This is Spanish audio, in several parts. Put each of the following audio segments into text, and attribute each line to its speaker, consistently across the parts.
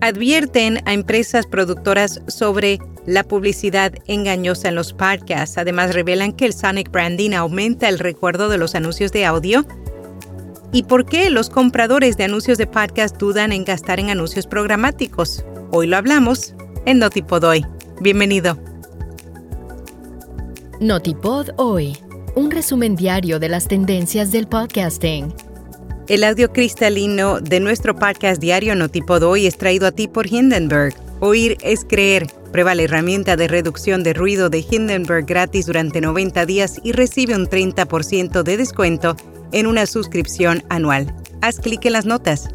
Speaker 1: advierten a empresas productoras sobre la publicidad engañosa en los podcasts. Además, revelan que el Sonic Branding aumenta el recuerdo de los anuncios de audio. ¿Y por qué los compradores de anuncios de podcast dudan en gastar en anuncios programáticos? Hoy lo hablamos en Notipod Hoy. Bienvenido.
Speaker 2: Notipod Hoy, un resumen diario de las tendencias del podcasting
Speaker 1: el audio cristalino de nuestro podcast diario Notipod hoy es traído a ti por Hindenburg. Oír es creer. Prueba la herramienta de reducción de ruido de Hindenburg gratis durante 90 días y recibe un 30% de descuento en una suscripción anual. Haz clic en las notas.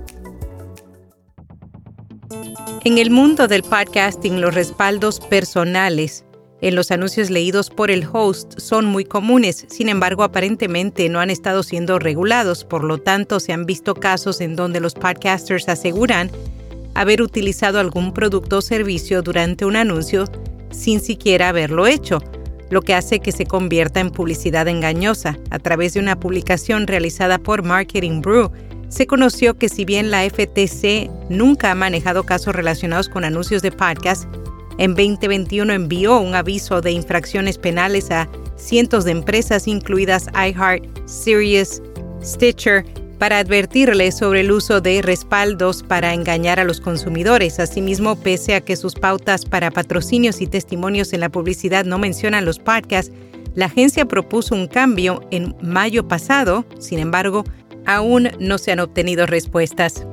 Speaker 1: En el mundo del podcasting, los respaldos personales en los anuncios leídos por el host son muy comunes, sin embargo aparentemente no han estado siendo regulados, por lo tanto se han visto casos en donde los podcasters aseguran haber utilizado algún producto o servicio durante un anuncio sin siquiera haberlo hecho, lo que hace que se convierta en publicidad engañosa. A través de una publicación realizada por Marketing Brew, se conoció que si bien la FTC nunca ha manejado casos relacionados con anuncios de podcast, en 2021 envió un aviso de infracciones penales a cientos de empresas, incluidas iHeart, Sirius, Stitcher, para advertirles sobre el uso de respaldos para engañar a los consumidores. Asimismo, pese a que sus pautas para patrocinios y testimonios en la publicidad no mencionan los podcasts, la agencia propuso un cambio en mayo pasado. Sin embargo, aún no se han obtenido respuestas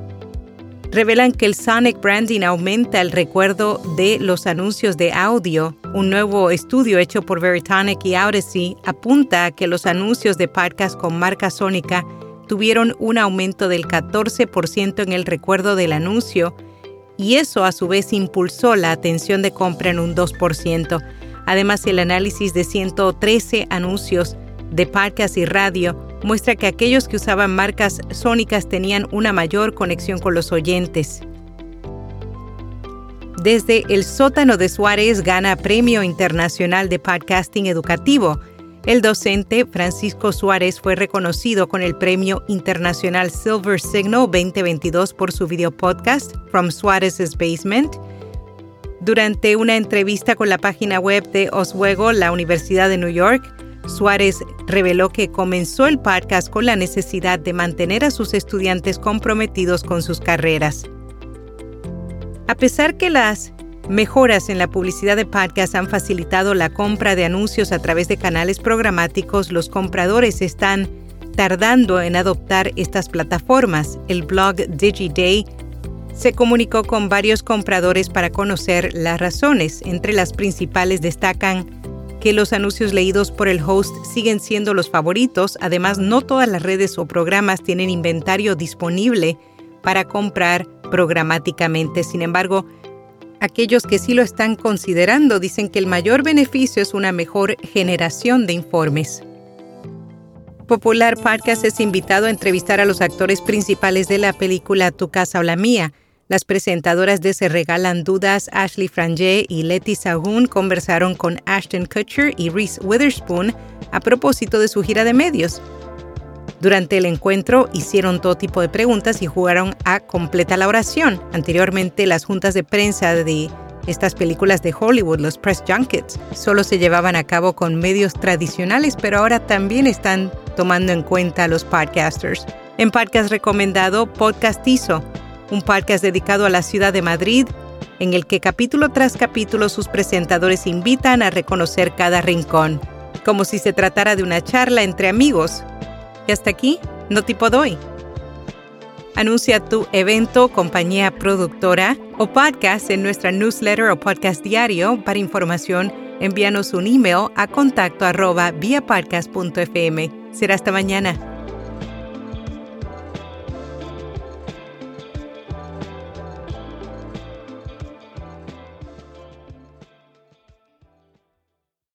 Speaker 1: revelan que el Sonic Branding aumenta el recuerdo de los anuncios de audio. Un nuevo estudio hecho por Veritonic y Odyssey apunta a que los anuncios de podcast con marca sónica tuvieron un aumento del 14% en el recuerdo del anuncio y eso a su vez impulsó la atención de compra en un 2%. Además, el análisis de 113 anuncios de podcast y radio muestra que aquellos que usaban marcas sónicas tenían una mayor conexión con los oyentes. Desde el sótano de Suárez gana Premio Internacional de Podcasting Educativo. El docente Francisco Suárez fue reconocido con el Premio Internacional Silver Signal 2022 por su video podcast From Suárez's Basement. Durante una entrevista con la página web de Oswego, la Universidad de New York, Suárez reveló que comenzó el podcast con la necesidad de mantener a sus estudiantes comprometidos con sus carreras. A pesar que las mejoras en la publicidad de podcast han facilitado la compra de anuncios a través de canales programáticos, los compradores están tardando en adoptar estas plataformas. El blog DigiDay se comunicó con varios compradores para conocer las razones. Entre las principales destacan que los anuncios leídos por el host siguen siendo los favoritos. Además, no todas las redes o programas tienen inventario disponible para comprar programáticamente. Sin embargo, aquellos que sí lo están considerando dicen que el mayor beneficio es una mejor generación de informes. Popular Podcast es invitado a entrevistar a los actores principales de la película Tu casa o la mía. Las presentadoras de Se Regalan Dudas, Ashley Frangé y Letty Sahun, conversaron con Ashton Kutcher y Reese Witherspoon a propósito de su gira de medios. Durante el encuentro hicieron todo tipo de preguntas y jugaron a completa la oración. Anteriormente, las juntas de prensa de estas películas de Hollywood, los press junkets, solo se llevaban a cabo con medios tradicionales, pero ahora también están tomando en cuenta a los podcasters. En podcast recomendado, Podcastizo, un podcast dedicado a la ciudad de Madrid, en el que capítulo tras capítulo sus presentadores invitan a reconocer cada rincón, como si se tratara de una charla entre amigos. Y hasta aquí, no tipo doy. Anuncia tu evento, compañía productora o podcast en nuestra newsletter o podcast diario. Para información, envíanos un email a contacto arroba Será hasta mañana.